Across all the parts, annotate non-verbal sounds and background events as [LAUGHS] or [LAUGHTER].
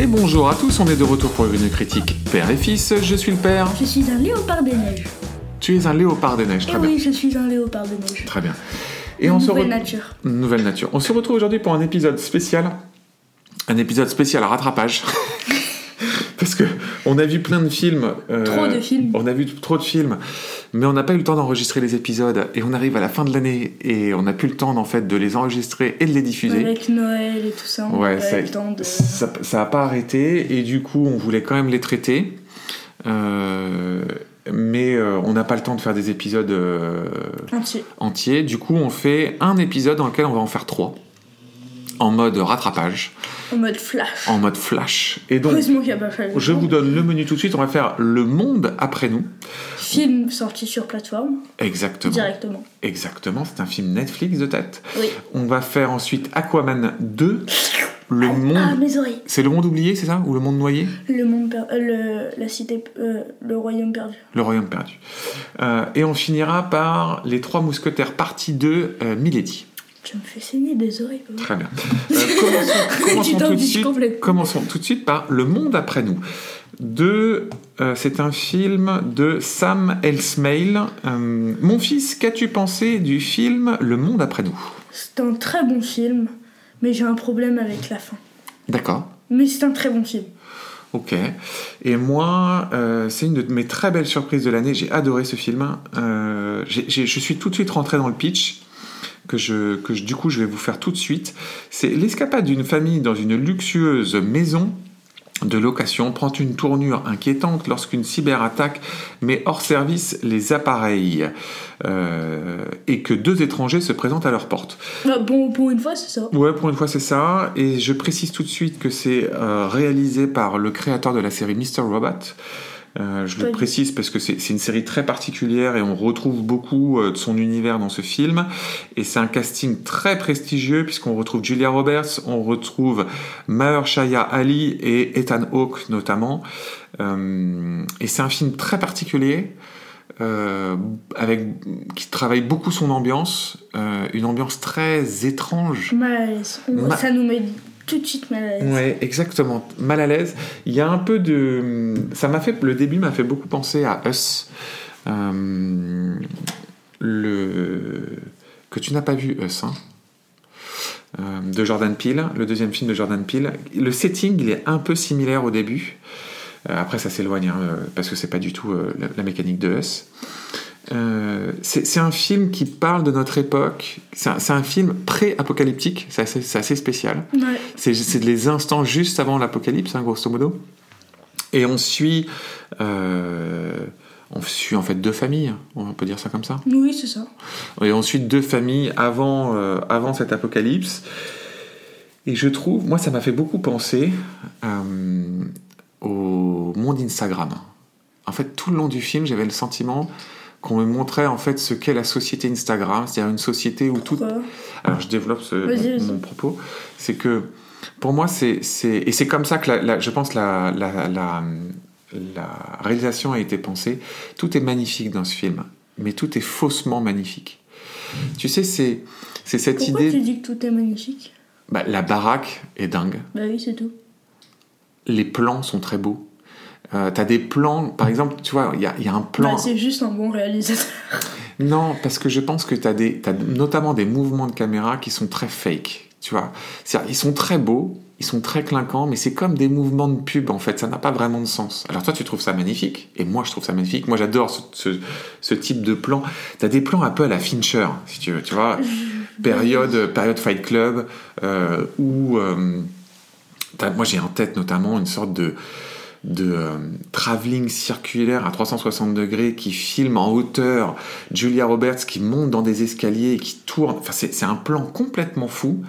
Et bonjour à tous, on est de retour pour une critique père et fils. Je suis le père. Je suis un léopard des neiges. Tu es un léopard des neiges, Et très bien. oui, je suis un léopard des neiges. Très bien. Et Une on se nouvelle re- nature. Nouvelle nature. On se retrouve aujourd'hui pour un épisode spécial. Un épisode spécial à rattrapage. [LAUGHS] Parce que on a vu plein de films. euh, Trop de films. On a vu trop de films, mais on n'a pas eu le temps d'enregistrer les épisodes. Et on arrive à la fin de l'année et on n'a plus le temps en fait de les enregistrer et de les diffuser. Avec Noël et tout ça, on Ouais, a ça, eu le temps de... ça, ça a pas arrêté et du coup on voulait quand même les traiter. Euh, mais euh, on n'a pas le temps de faire des épisodes euh, entier. entiers. Du coup, on fait un épisode dans lequel on va en faire trois. En mode rattrapage, En mode flash. en mode flash. Et donc, a pas je vous donne le menu tout de suite. On va faire Le Monde après nous. Film sorti sur plateforme, Exactement. directement. Exactement. C'est un film Netflix de tête. Oui. On va faire ensuite Aquaman 2. Le Ah, monde. mes oreilles. C'est le monde oublié, c'est ça? Ou le monde noyé? Le monde per- euh, le, la cité, euh, le royaume perdu. Le royaume perdu. Euh, et on finira par Les Trois Mousquetaires, partie 2, euh, Milady. Tu me fais saigner des oreilles. papa. Très bien. Commençons [LAUGHS] commençons tout, de suite, commençons tout de suite par Le Monde après nous. De, euh, c'est un film de Sam Elsmail. Euh, mon fils, qu'as-tu pensé du film Le Monde après nous? C'est un très bon film, mais j'ai un problème avec la fin. D'accord. Mais c'est un très bon film. Ok. Et moi, euh, c'est une de mes très belles surprises de l'année. J'ai adoré ce film. Je suis tout de suite rentré dans le pitch que je, que je- du coup je vais vous faire tout de suite. C'est l'escapade d'une famille dans une luxueuse maison de location prend une tournure inquiétante lorsqu'une cyberattaque met hors service les appareils euh, et que deux étrangers se présentent à leur porte. Ah, bon, pour une fois, c'est ça. Ouais, pour une fois, c'est ça. Et je précise tout de suite que c'est euh, réalisé par le créateur de la série Mr. Robot. Euh, je le précise parce que c'est une série très particulière et on retrouve beaucoup euh, de son univers dans ce film. Et c'est un casting très prestigieux puisqu'on retrouve Julia Roberts, on retrouve Mahershala Ali et Ethan Hawke notamment. Euh, et c'est un film très particulier. euh, avec, qui travaille beaucoup son ambiance, euh, une ambiance très étrange, Mal à l'aise. On- Ma- Ça nous met tout de suite mal à l'aise. Ouais, exactement. Mal à l'aise. Il y a un peu de. Ça m'a fait. Le début m'a fait beaucoup penser à Us. Euh, le que tu n'as pas vu Us, hein. Euh, de Jordan Peele, le deuxième film de Jordan Peele. Le setting, il est un peu similaire au début. Euh, après, ça s'éloigne hein, parce que c'est pas du tout la mécanique de Us. Euh, c'est un film qui parle de notre époque. C'est un, film pré-apocalyptique. C'est assez, spécial. Ouais. C'est les instants juste avant l'apocalypse, hein, grosso modo. Et on suit, euh, on suit en fait deux familles, on peut dire ça comme ça. Oui, c'est ça. Et on suit deux familles avant, euh, avant cet apocalypse. Et je trouve, moi, ça m'a fait beaucoup penser au monde Instagram. En fait, tout le long du film, j'avais le sentiment qu'on me montrait en fait ce qu'est la société Instagram, c'est-à-dire une société où tout, Pourquoi alors je développe ce- mon, propos, c'est que pour moi c'est et c'est comme ça que la- la- je pense la, la, réalisation a été pensée. Tout est magnifique dans ce film, mais tout est faussement magnifique. Tu sais c'est c'est cette Pourquoi idée. tu dis que tout est magnifique? Bah, la baraque est dingue. Bah oui, c'est tout. Les plans sont très beaux. Euh, T'as des plans, par exemple, tu vois, il y a, il y a un plan. Bah, c'est juste un bon réalisateur. [LAUGHS] Non, parce que je pense que tu as, des, t'as notamment des mouvements de caméra qui sont très fake. Tu vois, C'est-à-dire, ils sont très beaux, ils sont très clinquants, mais c'est comme des mouvements de pub en fait. Ça n'a pas vraiment de sens. Alors toi, tu trouves ça magnifique, et moi, je trouve ça magnifique. Moi, j'adore ce, ce- ce type de plan. Tu as des plans un peu à la Fincher, si tu veux. Tu vois, [LAUGHS] période, période Fight Club, euh, où euh, t'as- moi, j'ai en tête notamment une sorte de de euh, travelling circulaire à 360 degrés qui filme en hauteur Julia Roberts qui monte dans des escaliers et qui tourne. Enfin, c'est un plan complètement fou,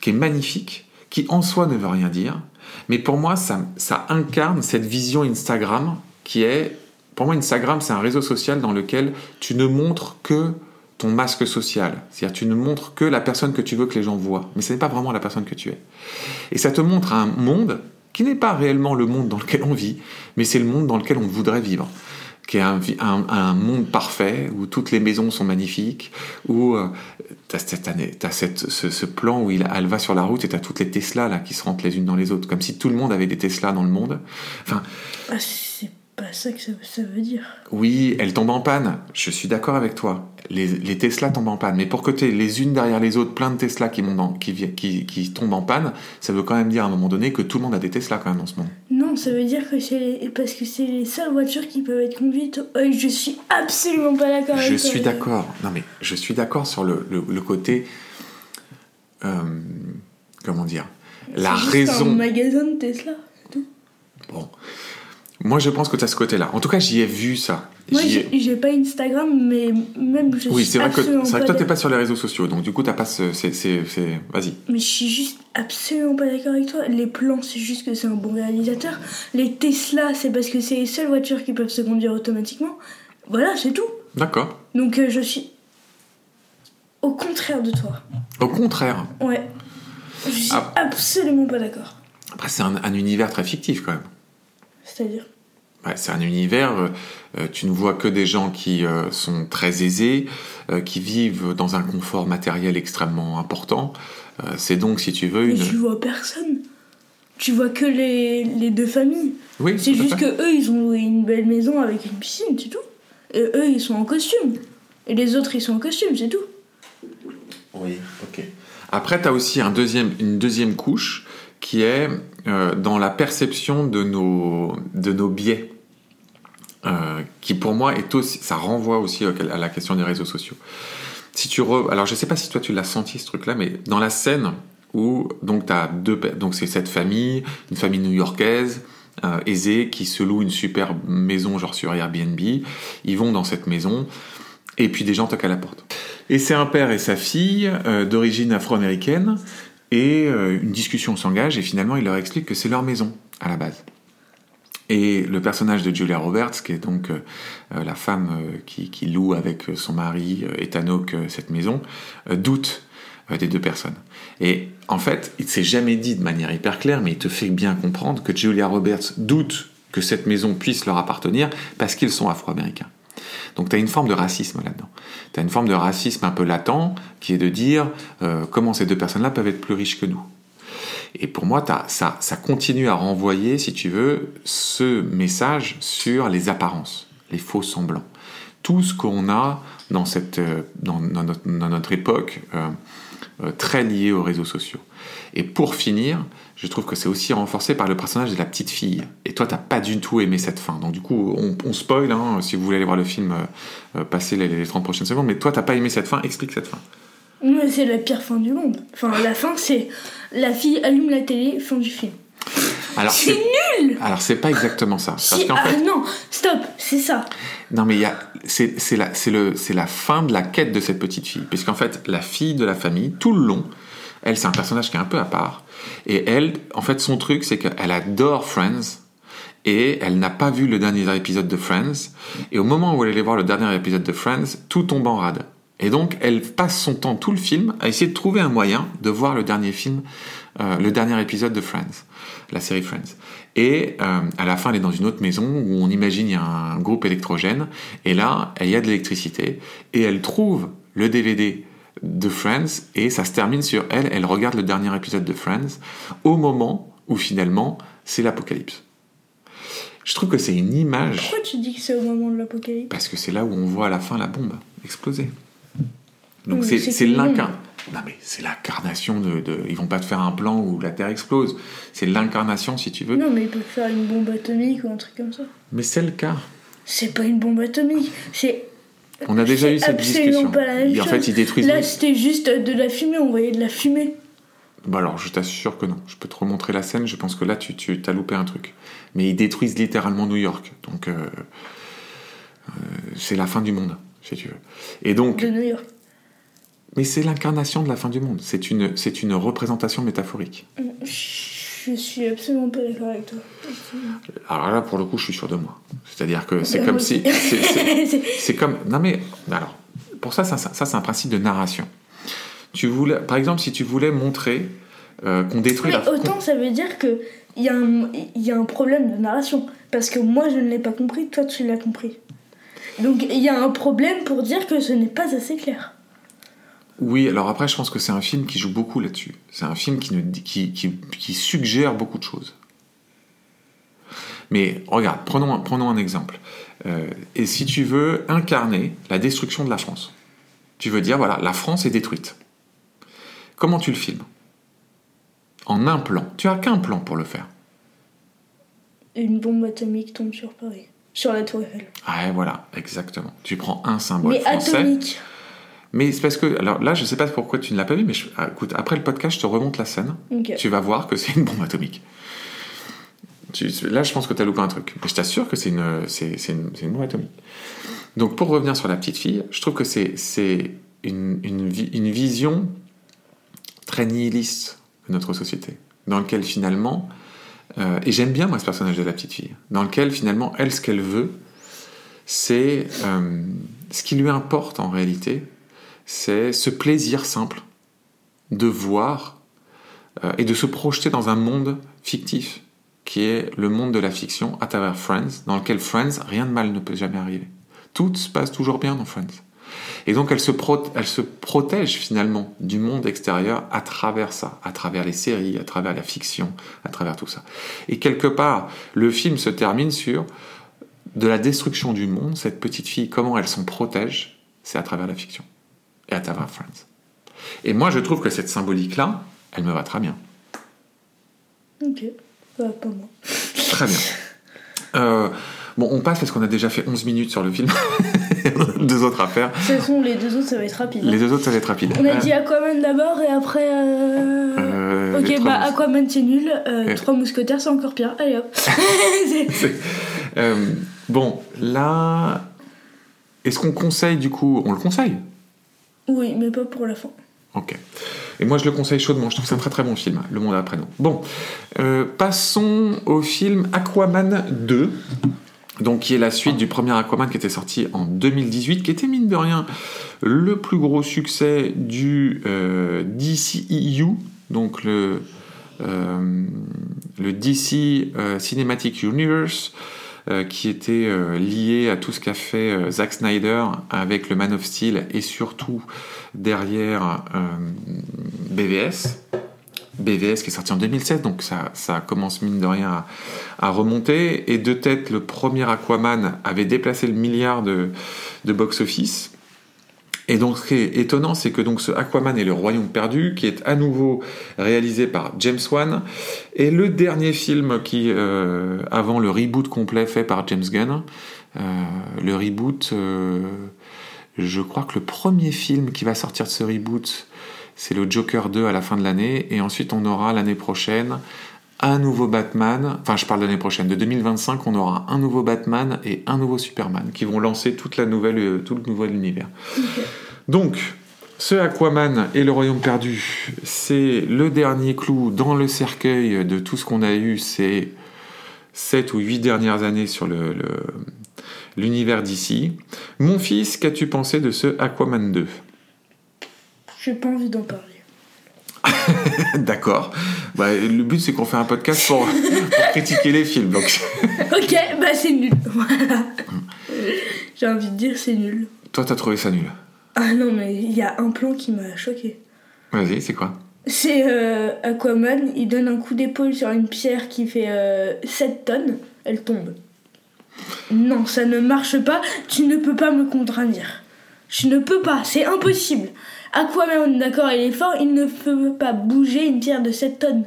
qui est magnifique, qui en soi ne veut rien dire. Mais pour moi, ça, ça incarne cette vision Instagram qui est. Pour moi, Instagram, c'est un réseau social dans lequel tu ne montres que ton masque social. C'est-à-dire, tu ne montres que la personne que tu veux que les gens voient. Mais ce n'est pas vraiment la personne que tu es. Et ça te montre un monde qui n'est pas réellement le monde dans lequel on vit, mais c'est le monde dans lequel on voudrait vivre. qui est un, monde parfait, où toutes les maisons sont magnifiques, où euh, t'as, cette année- cette, ce, plan où il, elle va sur la route et t'as toutes les Tesla là, qui se rentrent les unes dans les autres, comme si tout le monde avait des Tesla dans le monde. Enfin, Ah, pas ça que ça, ça veut dire. oui, elles tombent en panne, je suis d'accord avec toi. Les, les Tesla tombent en panne, mais pour que t'aies les unes derrière les autres, plein de Tesla qui, montent en- qui, vi- qui, qui tombent en panne, ça veut quand même dire à un moment donné que tout le monde a des Tesla quand même dans ce monde. Non, ça veut dire que c'est les... parce que c'est les seules voitures qui peuvent être conduites. Euh, je suis absolument pas d'accord avec Je suis d'accord. Non, mais je suis d'accord sur le, le, le côté. euh, comment dire La juste un raison. magasin de Tesla. tout. Bon. Moi, je pense que tu as ce côté-là. En tout cas, j'y ai vu ça. Moi, ai- j'ai j'ai pas Instagram, mais même je Oui, c'est vrai que, vrai que toi, t'es pas sur les réseaux sociaux. Donc, du coup, t'as pas ce. Vas-y. Mais je suis juste absolument pas d'accord avec toi. Les plans, c'est juste que c'est un bon réalisateur. Les Tesla, c'est parce que c'est les seules voitures qui peuvent se conduire automatiquement. Voilà, c'est tout. D'accord. Donc euh, je suis au contraire de toi. Au contraire. Ouais. Je suis Ah. absolument pas d'accord. Après, c'est un, un univers très fictif quand même. C'est-à-dire? C'est un univers, euh, euh, tu ne vois que des gens qui euh, sont très aisés, euh, qui vivent dans un confort matériel extrêmement important. Euh, c'est donc, si tu veux, Mais une... tu vois personne. Tu vois que les, les deux familles. Oui, C'est juste que eux, ils ont loué une belle maison avec une piscine, c'est tout. Et eux, ils sont en costume. Et les autres, ils sont en costume, c'est tout. Oui, ok. Après, tu as aussi un deuxième, une deuxième couche qui est euh, dans la perception de nos, de nos biais. Euh, qui pour moi est aussi, ça renvoie aussi à la question des réseaux sociaux. Si tu re- alors je sais pas si toi tu l'as senti ce truc-là, mais dans la scène où donc t'as deux, donc c'est cette famille, une famille new-yorkaise euh, aisée qui se loue une super maison genre sur Airbnb, ils vont dans cette maison et puis des gens toquent à la porte. Et c'est un père et sa fille euh, d'origine afro-américaine et euh, une discussion s'engage et finalement il leur explique que c'est leur maison à la base. Et le personnage de Julia Roberts, qui est donc euh, euh, la femme euh, qui, qui loue avec son mari Ethan Hawke euh, cette maison, doute des deux personnes. Et en fait, il ne s'est jamais dit de manière hyper claire, mais il te fait bien comprendre que Julia Roberts doute que cette maison puisse leur appartenir parce qu'ils sont afro-américains. Donc tu as une forme de racisme là-dedans. Tu as une forme de racisme un peu latent qui est de dire comment ces deux personnes-là peuvent être plus riches que nous. Et pour moi, ça, continue à renvoyer, si tu veux, ce message sur les apparences, les faux semblants. Tout ce qu'on a dans, cette, euh, dans, notre, époque euh, euh, très lié aux réseaux sociaux. Et pour finir, je trouve que c'est aussi renforcé par le personnage de la petite fille. Et toi, t'as pas du tout aimé cette fin. Donc du coup, on, on spoil, hein, si vous voulez aller voir le film, euh, passez les, les 30 prochaines secondes. Mais toi, t'as pas aimé cette fin, explique cette fin. Mais c'est la pire fin du monde. Enfin, la fin, c'est la fille allume la télé, fin du film. Alors C'est nul Alors c'est pas exactement ça. Parce Si- qu'en Ah fait, non, stop, c'est ça. Non, mais a, c'est, la, le, la fin de la quête de cette petite fille. Puisqu'en fait, la fille de la famille, tout le long, elle, c'est un personnage qui est un peu à part. Et elle, en fait, son truc, c'est qu'elle adore Friends. Et elle n'a pas vu le dernier épisode de Friends. Et au moment où elle allait voir le dernier épisode de Friends, tout tombe en rade. Et donc, elle passe son temps, tout le film, à essayer de trouver un moyen de voir le dernier film, euh, le dernier épisode de Friends, la série Friends. Et euh, à la fin, elle est dans une autre maison où on imagine il y a un groupe électrogène. Et là, il y a de l'électricité. Et elle trouve le DVD de Friends et ça se termine sur elle. Elle regarde le dernier épisode de Friends au moment où finalement c'est l'apocalypse. Je trouve que c'est une image Pourquoi tu dis que c'est au moment de l'apocalypse? Parce que c'est là où on voit à la fin la bombe exploser. Donc Oui, c'est c'est l'incarnation. Non mais c'est l'incarnation de, de. Ils vont pas te faire un plan où la Terre explose. C'est l'incarnation si tu veux. Non, mais ils peuvent faire une bombe atomique ou un truc comme ça. Mais c'est le cas. C'est pas une bombe atomique, c'est. On a déjà c'est eu cette discussion. pas la même Et en chose. fait, ils détruisent. Là, les- c'était juste de la fumée, on voyait de la fumée. Bah alors, je t'assure que non. Je peux te remontrer la scène. Je pense que là, tu, tu as loupé un truc. Mais ils détruisent littéralement New York. Donc, euh, euh, c'est la fin du monde, si tu veux. Et donc, De New York. Mais c'est l'incarnation de la fin du monde. C'est une, c'est une représentation métaphorique. Je suis absolument pas d'accord avec toi. Alors là, pour le coup, je suis sûr de moi. C'est-à-dire que c'est Moi comme si. [LAUGHS] c'est- comme. Non, mais. Alors, pour ça, ça, ça, c'est un principe de narration. Tu voulais, par exemple, si tu voulais montrer euh, qu'on détruit Mais la. autant ça veut dire que il y, a un- il y a un problème de narration. Parce que moi je ne l'ai pas compris, toi tu l'as compris. Donc il y a un problème pour dire que ce n'est pas assez clair. Oui, alors après, je pense que c'est un film qui joue beaucoup là-dessus. C'est un film qui, ne, qui, qui, qui suggère beaucoup de choses. Mais regarde, prenons, un- prenons un exemple. Euh, et si tu veux incarner la destruction de la France, tu veux dire, voilà, la France est détruite. Comment tu le filmes? En un plan. Tu as qu'un plan pour le faire. Une bombe atomique tombe sur Paris. Sur la Tour Eiffel. Ah, voilà, exactement. Tu prends un symbole Mais français. atomique. Mais c'est parce que, alors là, je sais pas pourquoi tu ne l'as pas vu, mais je- ah, écoute, après le podcast, je te remonte la scène. Tu vas voir que c'est une bombe atomique. Tu- là, je pense que tu as loupé un truc. Mais je t'assure que c'est une, c'est, c'est une, c'est une bombe atomique. Donc, pour revenir sur la petite fille, je trouve que c'est, c'est une, une, vi- une vision très nihiliste de notre société, dans lequel finalement, euh, et j'aime bien moi ce personnage de la petite fille, dans lequel finalement, elle, ce qu'elle veut, c'est euh, ce qui lui importe en réalité, c'est ce plaisir simple de voir euh, et de se projeter dans un monde fictif qui est le monde de la fiction à travers Friends, dans lequel Friends, rien de mal ne peut jamais arriver. Tout se passe toujours bien dans Friends. Et donc se, elle se protège finalement du monde extérieur à travers ça, à travers les séries, à travers la fiction, à travers tout ça. Et quelque part, le film se termine sur de la destruction du monde, cette petite fille, comment elle s'en protège, c'est à travers la fiction et à travers Friends. Et moi, je trouve que cette symbolique-là, elle me va très bien. Ok. Bah, pas moi. Très bien. [LAUGHS] Euh, bon, on passe parce qu'on a déjà fait 11 minutes sur le film. [LAUGHS] deux autres à faire. De toute façon, les deux autres, ça va être rapide. hein. Les deux autres, ça va être rapide. On a Euh, dit Aquaman d'abord et après. euh, euh, ok, bah Aquaman c'est nul. Trois mousquetaires c'est encore pire. Allez hop. [LAUGHS] Bon, là, est-ce qu'on conseille du coup On le conseille? Oui, mais pas pour la fin. Ok. Et moi, je le conseille chaudement. Je trouve que c'est un très très bon film, Le Monde après nous. Bon, euh, passons au film Aquaman 2. Donc, qui est la suite du premier Aquaman qui était sorti en 2018, qui était mine de rien le plus gros succès du euh, DCEU, donc le, euh, DC euh, Cinematic Universe, qui était euh, lié à tout ce qu'a fait euh, Zack Snyder avec le Man of Steel et surtout derrière euh, BVS. BVS qui est sorti en 2007, donc ça, commence mine de rien à, remonter. Et de tête, le premier Aquaman avait déplacé le milliard de, de box-office. Et donc, ce qui est étonnant, c'est que donc ce Aquaman et le Royaume perdu, qui est à nouveau réalisé par James Wan, est le dernier film qui, euh, avant le reboot complet fait par James Gunn, euh, le reboot, euh, je crois que le premier film qui va sortir de ce reboot, c'est le Joker 2 à la fin de l'année, et ensuite on aura l'année prochaine un nouveau Batman, enfin je parle de l'année prochaine, de 2025, on aura un nouveau Batman et un nouveau Superman qui vont lancer toute la nouvelle, euh, tout le nouvel univers. [LAUGHS] Donc, ce Aquaman et le Royaume perdu, c'est le dernier clou dans le cercueil de tout ce qu'on a eu ces 7 ou 8 dernières années sur le, le- l'univers d'ici. Mon fils, qu'as-tu pensé de ce Aquaman 2 J'ai pas envie d'en parler. [LAUGHS] D'accord. Bah, le but, c'est qu'on fait un podcast pour, pour critiquer les films. Donc, [LAUGHS] ok, bah c'est nul. [LAUGHS] Voilà. J'ai envie de dire c'est nul. toi, t'as trouvé ça nul? Ah non, mais il y a un plan qui m'a choqué. Vas-y, c'est quoi? C'est euh, Aquaman, il donne un coup d'épaule sur une pierre qui fait euh, 7 tonnes, elle tombe. Non, ça ne marche pas, tu ne peux pas me contraindre. Je ne peux pas, c'est impossible. Aquaman, d'accord, il est fort, il ne peut pas bouger une pierre de 7 tonnes.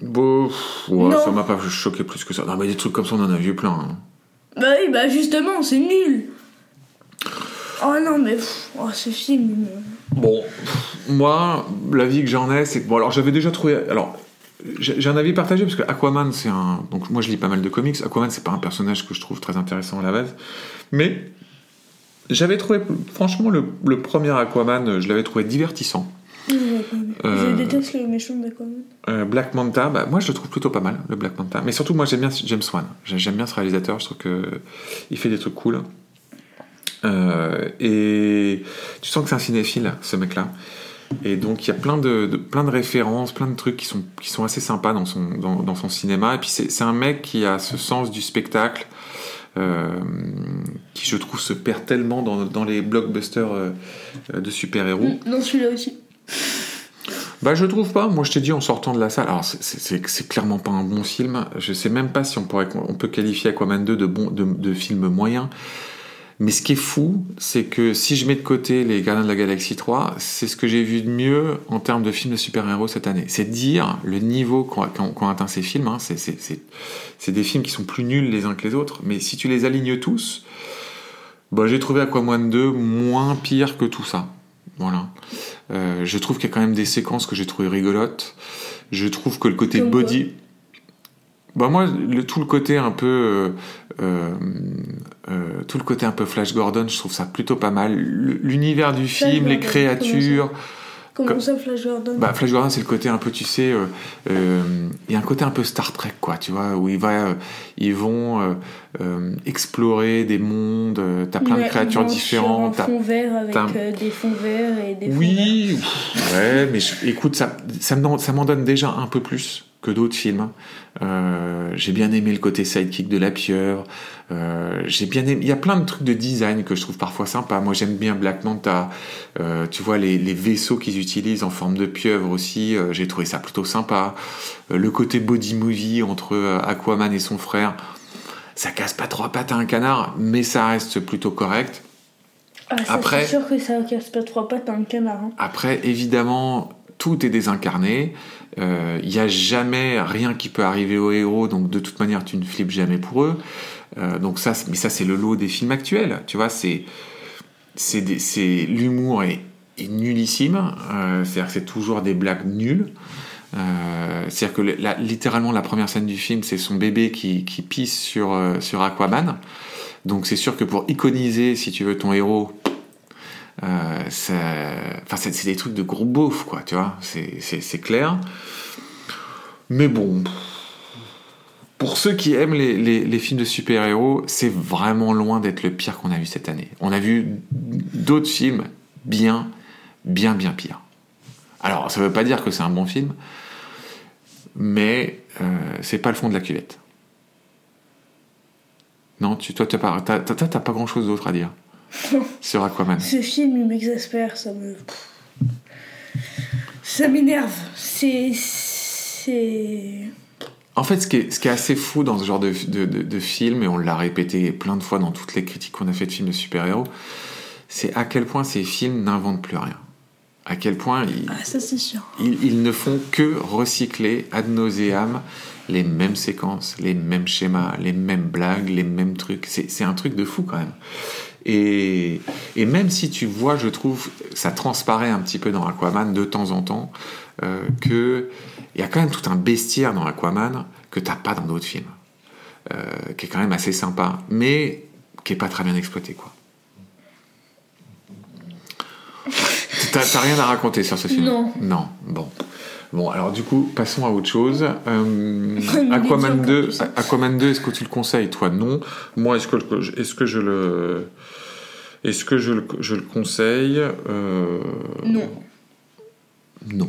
Bon, ouais, ça m'a pas choqué plus que ça. Non, mais des trucs comme ça, on en a vu plein. hein. Bah oui, bah justement, c'est nul. Oh non, mais pff, oh, ce film. Bon, moi, l'avis que j'en ai, c'est que bon, alors j'avais déjà trouvé. Alors, j'ai un avis partagé parce que Aquaman, c'est un. Donc, moi, je lis pas mal de comics. Aquaman, c'est pas un personnage que je trouve très intéressant à la base, mais j'avais trouvé, franchement, le, le premier Aquaman, je l'avais trouvé divertissant. aimé. Euh. Je déteste le méchant d'Aquaman. Euh, Black Manta, bah, moi je le trouve plutôt pas mal, le Black Manta. Mais surtout, moi j'aime bien James Wan. J'ai- J'aime bien ce réalisateur, je trouve que il fait des trucs cool. Euh, et tu sens que c'est un cinéphile, ce mec-là. Et donc il y a plein de, de- plein de références, plein de trucs qui sont, qui sont assez sympas dans son, dans, dans son cinéma. Et puis c'est c'est un mec qui a ce sens du spectacle, euh, qui je trouve se perd tellement dans, dans les blockbusters euh, de super-héros. Non, celui-là aussi. Bah, je trouve pas. Moi, je t'ai dit en sortant de la salle. Alors, c'est- clairement pas un bon film. Je sais même pas si on pourrait, on peut qualifier Aquaman 2 de bon, de, de film moyen. Mais ce qui est fou, c'est que si je mets de côté les Gardiens de la Galaxie 3, c'est ce que j'ai vu de mieux en termes de films de super-héros cette année. C'est dire le niveau qu'ont atteint ces films. hein. C'est- des films qui sont plus nuls les uns que les autres. Mais si tu les alignes tous, bah, j'ai trouvé Aquaman 2 moins pire que tout ça. Voilà. Euh, je trouve qu'il y a quand même des séquences que j'ai trouvées rigolotes. Je trouve que le côté body. Bah moi, le, tout le côté un peu, euh, euh, tout le côté un peu Flash Gordon, je trouve ça plutôt pas mal. L'univers du Flash film, les créatures. Comment Comme- ça, Flash Gordon Bah, Flash Gordon, c'est le côté un peu, tu sais, euh, euh, il y a un côté un peu Star Trek, quoi, tu vois, où il va, ils vont explorer des mondes. T'as plein Ouais, de créatures différentes. T'as- un fond vert avec des fonds verts et des fonds verts. Oui, ouais, mais je- écoute, ça m'en donne déjà un peu plus que d'autres films. Euh, j'ai bien aimé le côté sidekick de la pieuvre. Euh, j'ai bien aimé. Il y a plein de trucs de design que je trouve parfois sympa. Moi, j'aime bien Black Manta. Euh, tu vois les, les vaisseaux qu'ils utilisent en forme de pieuvre aussi. j'ai trouvé ça plutôt sympa. Le côté body movie entre Aquaman et son frère. Ça casse pas trois pattes à un canard, mais ça reste plutôt correct. Ah, ça, Après- c'est sûr que ça casse pas trois pattes à un canard. hein. Après, évidemment, tout est désincarné. Euh, Il n'y a jamais rien qui peut arriver aux héros, donc de toute manière, tu ne flippes jamais pour eux. Euh, donc ça, mais ça, c'est le lot des films actuels. Tu vois, c'est c'est c'est l'humour est, nullissime. Euh, C'est-à-dire c'est toujours des blagues nulles. Euh, C'est-à-dire que littéralement la première scène du film, c'est son bébé qui, qui pisse sur, euh, sur Aquaman. Donc c'est sûr que pour iconiser, si tu veux, ton héros, euh, enfin, c'est des trucs de gros beauf, quoi, tu vois, c'est- clair. Mais bon, pour ceux qui aiment les, les- films de super-héros, c'est vraiment loin d'être le pire qu'on a vu cette année. On a vu d'autres films bien, bien, bien pires. Alors, ça veut pas dire que c'est un bon film, mais euh, c'est pas le fond de la cuvette. Non, tu, toi, t'as pas, pas grand chose d'autre à dire [LAUGHS] sur Aquaman. Ce film, il m'exaspère, ça me. Ça m'énerve. C'est. C'est. En fait, ce qui, est, ce qui est assez fou dans ce genre de, de, de- de film, et on l'a répété plein de fois dans toutes les critiques qu'on a fait de films de super-héros, c'est à quel point ces films n'inventent plus rien. À quel point ils, Ah, ça, ils, ils ne font que recycler ad nauseam les mêmes séquences, les mêmes schémas, les mêmes blagues, les mêmes trucs. C'est c'est un truc de fou quand même. Et, et même si tu vois, je trouve, ça transparaît un petit peu dans Aquaman de temps en temps, euh, que il y a quand même tout un bestiaire dans Aquaman que t'as pas dans d'autres films, euh, qui est quand même assez sympa, mais qui est pas très bien exploité, quoi. [LAUGHS] T'as rien à raconter sur ce film? Non. Non. Bon. Bon, alors du coup, passons à autre chose. Euh, [LAUGHS] Aquaman médiocre, 2, tout ça. Aquaman 2, est-ce que tu le conseilles? Toi, non. Moi, est-ce que, est-ce que je le, est-ce que je le, je le conseille Euh, Non. Non.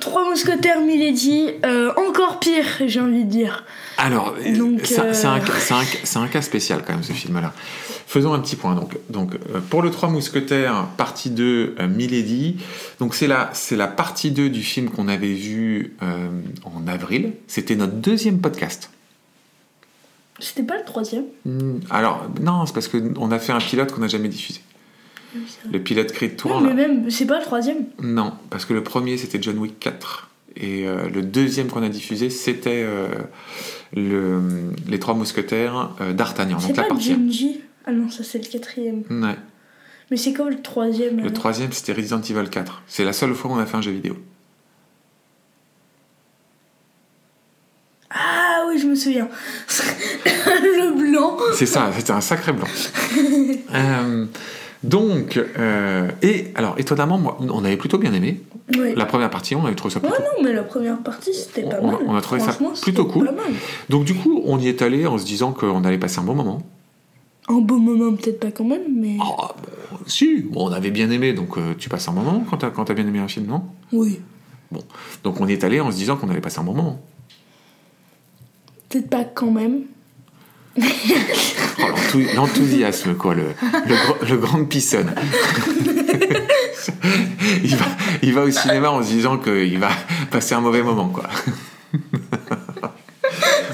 Trois mousquetaires, Milady, euh, encore pire, j'ai envie de dire. Alors, c'est un, euh, c'est un- cas spécial quand même ce film-là. Faisons un petit point. Donc, donc pour le Trois Mousquetaires, partie 2, euh, Milady. Donc c'est la, c'est la partie 2 du film qu'on avait vu euh, en avril. C'était notre deuxième podcast. C'était pas le troisième Hmm, Alors, non, c'est parce qu'on a fait un pilote qu'on n'a jamais diffusé. Le pilote Creed Tour. Non, mais même, c'est pas le troisième. Non, parce que le premier c'était John Wick 4 et euh, le deuxième qu'on a diffusé c'était euh, le, les Trois Mousquetaires euh, d'Artagnan. C'est Donc la pas partie. Genji. Ah non, ça c'est le quatrième. Ouais. Mais c'est comme le troisième. Le troisième c'était Resident Evil 4. C'est la seule fois où on a fait un jeu vidéo. Ah oui, je me souviens. [LAUGHS] le blanc. C'est ça, c'était un sacré blanc. [LAUGHS] Euh, donc, euh, et alors étonnamment, moi, on avait plutôt bien aimé. Ouais. La première partie, on avait trouvé ça Ouais, plutôt. non, mais la première partie c'était pas On- mal. on a trouvé ça plutôt cool. Donc du coup, on y est allé en se disant qu'on allait passer un bon moment. Un beau moment, peut-être pas quand même, mais. Ah, bon, si, bon, on avait bien aimé, donc euh, tu passes un bon moment quand t'as, quand bien aimé un film, non? Oui. Donc on y est allé en se disant qu'on allait passer un bon moment. Peut-être pas quand même. Oh, l'enthou- L'enthousiasme, quoi, le, le, gr- le grand pissonne. [LAUGHS] il, va, au cinéma en se disant qu'il va passer un mauvais moment, quoi. [LAUGHS]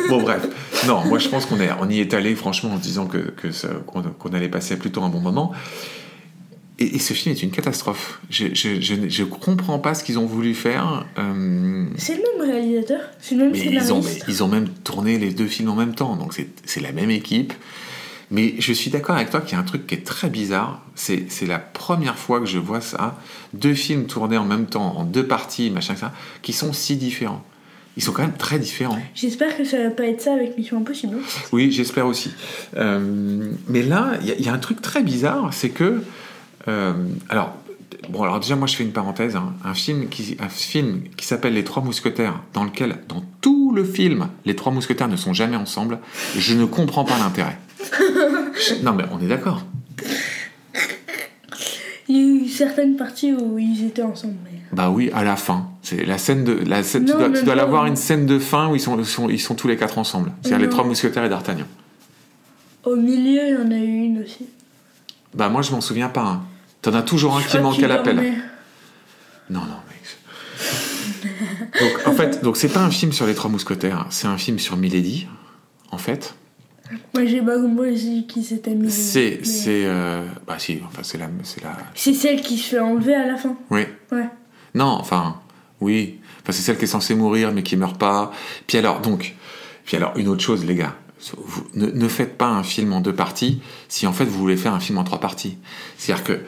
bon, bref. Non, moi je pense qu'on on y est allé, franchement, en se disant que, que qu'on, qu'on allait passer plutôt un bon moment. Et, et ce film est une catastrophe. Je, je, je, ne- je comprends pas ce qu'ils ont voulu faire. euh, C'est le même réalisateur C'est le même mais ils ont, scénariste mais ils ont même tourné les deux films en même temps, donc c'est la même équipe. Mais je suis d'accord avec toi qu'il y a un truc qui est très bizarre. C'est la première fois que je vois ça. Deux films tournés en même temps, en deux parties, machin, ça, qui sont si différents. Ils sont quand même très différents. J'espère que ça va pas être ça avec Mission Impossible. Oui, j'espère aussi. Euh, mais là, il y, a- il y a un truc très bizarre, c'est que. Euh, alors, bon, alors déjà, moi, je fais une parenthèse. hein. un film qui, un film qui s'appelle Les Trois Mousquetaires, dans lequel, dans tout le film, les Trois Mousquetaires ne sont jamais ensemble. Je ne comprends pas l'intérêt. [LAUGHS] Non, mais on est d'accord. Il y a eu certaines parties où ils étaient ensemble. Mais... Bah oui, à la fin. C'est la scène de. La scène, tu dois, tu dois l'avoir une scène de fin où ils sont, sont, ils sont tous les quatre ensemble. C'est-à-dire les. Trois Mousquetaires et D'Artagnan. Au milieu, il y en a eu une aussi. Bah moi, je m'en souviens pas. hein. T'en as toujours un Je qui manque à l'appel. Non, non, mec. donc, en fait, donc c'est pas un film sur les trois mousquetaires, c'est un film sur Milady, en fait. Moi, j'ai pas compris qui s'était mis. C'est, mais- c'est, euh, bah si, enfin c'est la, c'est la, C'est celle qui se fait enlever à la fin. oui. Ouais. Non, enfin, oui. Enfin, c'est celle qui est censée mourir mais qui meurt pas. Puis alors, donc, puis alors, une autre chose, les gars. Vous, ne, ne faites pas un film en deux parties si en fait vous voulez faire un film en trois parties. C'est-à-dire que,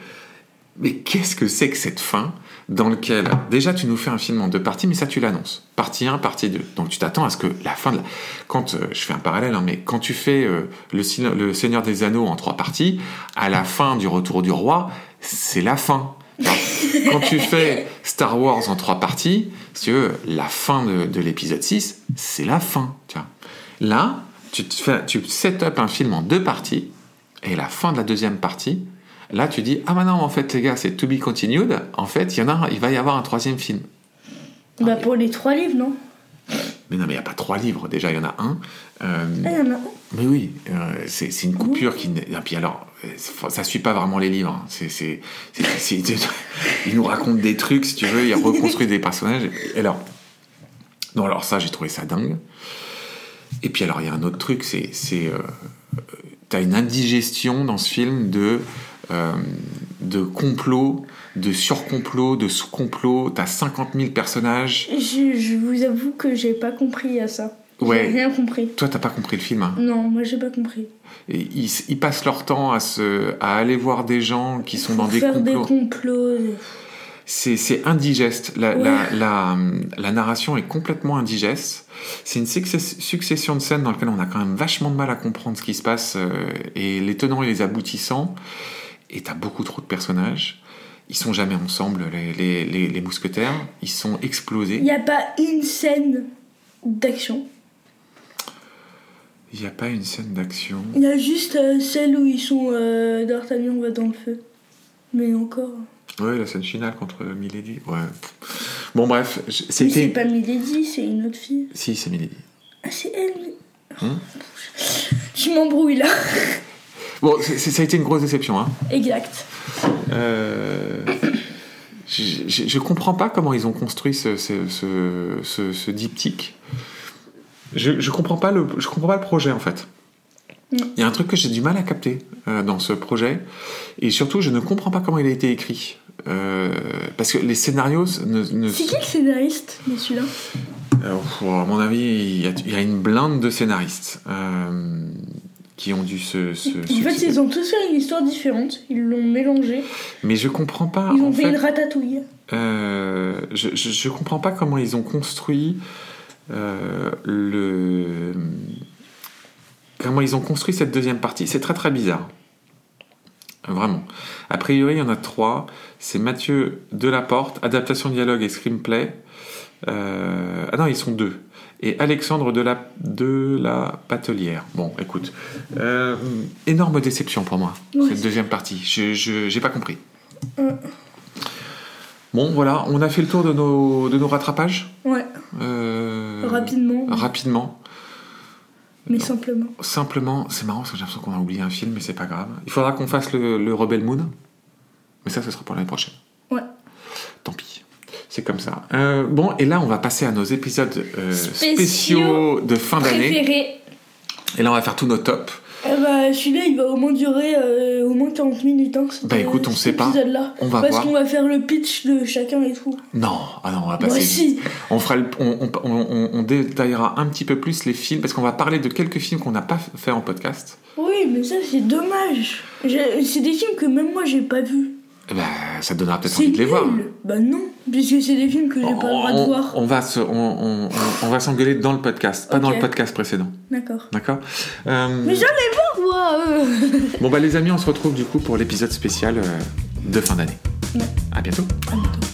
mais qu'est-ce que c'est que cette fin dans lequel, déjà tu nous fais un film en deux parties, mais ça tu l'annonces. Partie 1, partie 2. Donc tu t'attends à ce que la fin de la... Quand, euh, je fais un parallèle, hein, mais quand tu fais euh, le, Seigneur- le Seigneur des Anneaux en trois parties, à la fin du Retour du Roi, c'est la fin. Alors, [LAUGHS] quand tu fais Star Wars en trois parties, si tu veux, la fin de, de l'épisode 6, c'est la fin. Tu vois. Là, tu, te fais, tu set up un film en deux parties, et la fin de la deuxième partie, là tu dis Ah, bah non, en fait, les gars, c'est to be continued. En fait, il, y en a, il va y avoir un troisième film. Bah, pour les trois livres, non? Mais non, mais il n'y a pas trois livres, déjà, il y en a un. Euh, Ah, il y en a un. mais oui, euh, c'est c'est une coupure qui. n'est- Et puis alors, euh, ça suit pas vraiment les livres. hein. C'est, [LAUGHS] il nous raconte des trucs, si tu veux, il reconstruit des personnages. Et alors, non, alors ça, j'ai trouvé ça dingue. Et puis alors, il y a un autre truc, c'est. c'est euh, T'as une indigestion dans ce film de, euh, de complot, de surcomplot, de sous-complot. T'as 50 000 personnages. Je, je vous avoue que j'ai pas compris à ça. Ouais. J'ai rien compris. Toi, t'as pas compris le film, hein Non, moi j'ai pas compris. Et ils, ils passent leur temps à, se, à aller voir des gens qui sont dans des Faire des complots. complots. C'est indigeste. La, Ouais. la, la, la narration est complètement indigeste. C'est une success- succession de scènes dans lesquelles on a quand même vachement de mal à comprendre ce qui se passe euh, et les tenants et les aboutissants. Et t'as beaucoup trop de personnages. Ils sont jamais ensemble, les, les, les, les mousquetaires. Ils sont Il explosés. n'y a pas une scène d'action? Il n'y a pas une scène d'action. Il y a juste euh, celle où ils sont. Euh, D'Artagnan va dans le feu. Mais encore. Ouais, la scène finale contre Milady. Ouais. Bon, bref, Mais c'est c'était. pas Milady, c'est une autre fille. Si, c'est Milady. Ah, c'est elle. Hum Je m'embrouille là. Bon, ça a été une grosse déception. Hein. exact. Euh, je, je comprends pas comment ils ont construit ce, ce, ce, ce- ce diptyque. Je, je comprends pas le je comprends pas le projet en fait. Mm. Il y a un truc que j'ai du mal à capter euh, dans ce projet et surtout je ne comprends pas comment il a été écrit Euh, parce que les scénarios ne, ne C'est qui le scénariste de celui-là à mon avis il y, a, il y a une blinde de scénaristes qui ont dû se, se En fait, ils ont tous fait une histoire différente. Ils l'ont mélangé. mais je comprends pas Ils ont en fait, fait, une ratatouille. Euh, je, je, je comprends pas comment ils ont construit euh, le. Comment ils ont construit cette deuxième partie. C'est très très bizarre. Vraiment. A priori, il y en a trois. C'est Mathieu Delaporte, adaptation dialogue et screenplay. Euh, Ah non, ils sont deux. Et Alexandre de la, de la Patelière. Bon, écoute. Euh, énorme déception pour moi, cette deuxième partie. Je j'ai pas compris. Ouais. Bon, voilà, on a fait le tour de nos, de nos rattrapages. Ouais, Euh, rapidement. Rapidement. Mais simplement. Simplement, c'est marrant parce que j'ai l'impression qu'on a oublié un film, mais c'est pas grave. Il faudra qu'on fasse le, le Rebel Moon. Mais ça, ce sera pour l'année prochaine. Ouais. Tant pis. C'est comme ça. Euh, bon, et là, on va passer à nos épisodes euh, Spéciaux spéciaux de fin d'année. Et là, on va faire tous nos tops. Eh bah, celui-là, il va au moins durer euh, au moins 40 minutes. Hein, Bah, écoute, on sait pas. On va Parce qu'on va faire le pitch de chacun et tout. Non, ah non, on va passer. si. On, fera le- on, on- on- on- on détaillera un petit peu plus les films parce qu'on va parler de quelques films qu'on n'a pas fait en podcast. Oui, mais ça, c'est dommage. C'est des films que même moi, j'ai pas vus. Ben, ça te donnera peut-être envie de les voir. Bah non, puisque c'est des films que j'ai pas le droit de voir. on va se- on, on- on- on va s'engueuler dans le podcast, pas dans le podcast précédent. D'accord. D'accord Euh, Mais j'allais voir, moi euh. Bon bah les amis, on se retrouve du coup pour l'épisode spécial euh, de fin d'année. Ouais. À bientôt. À bientôt.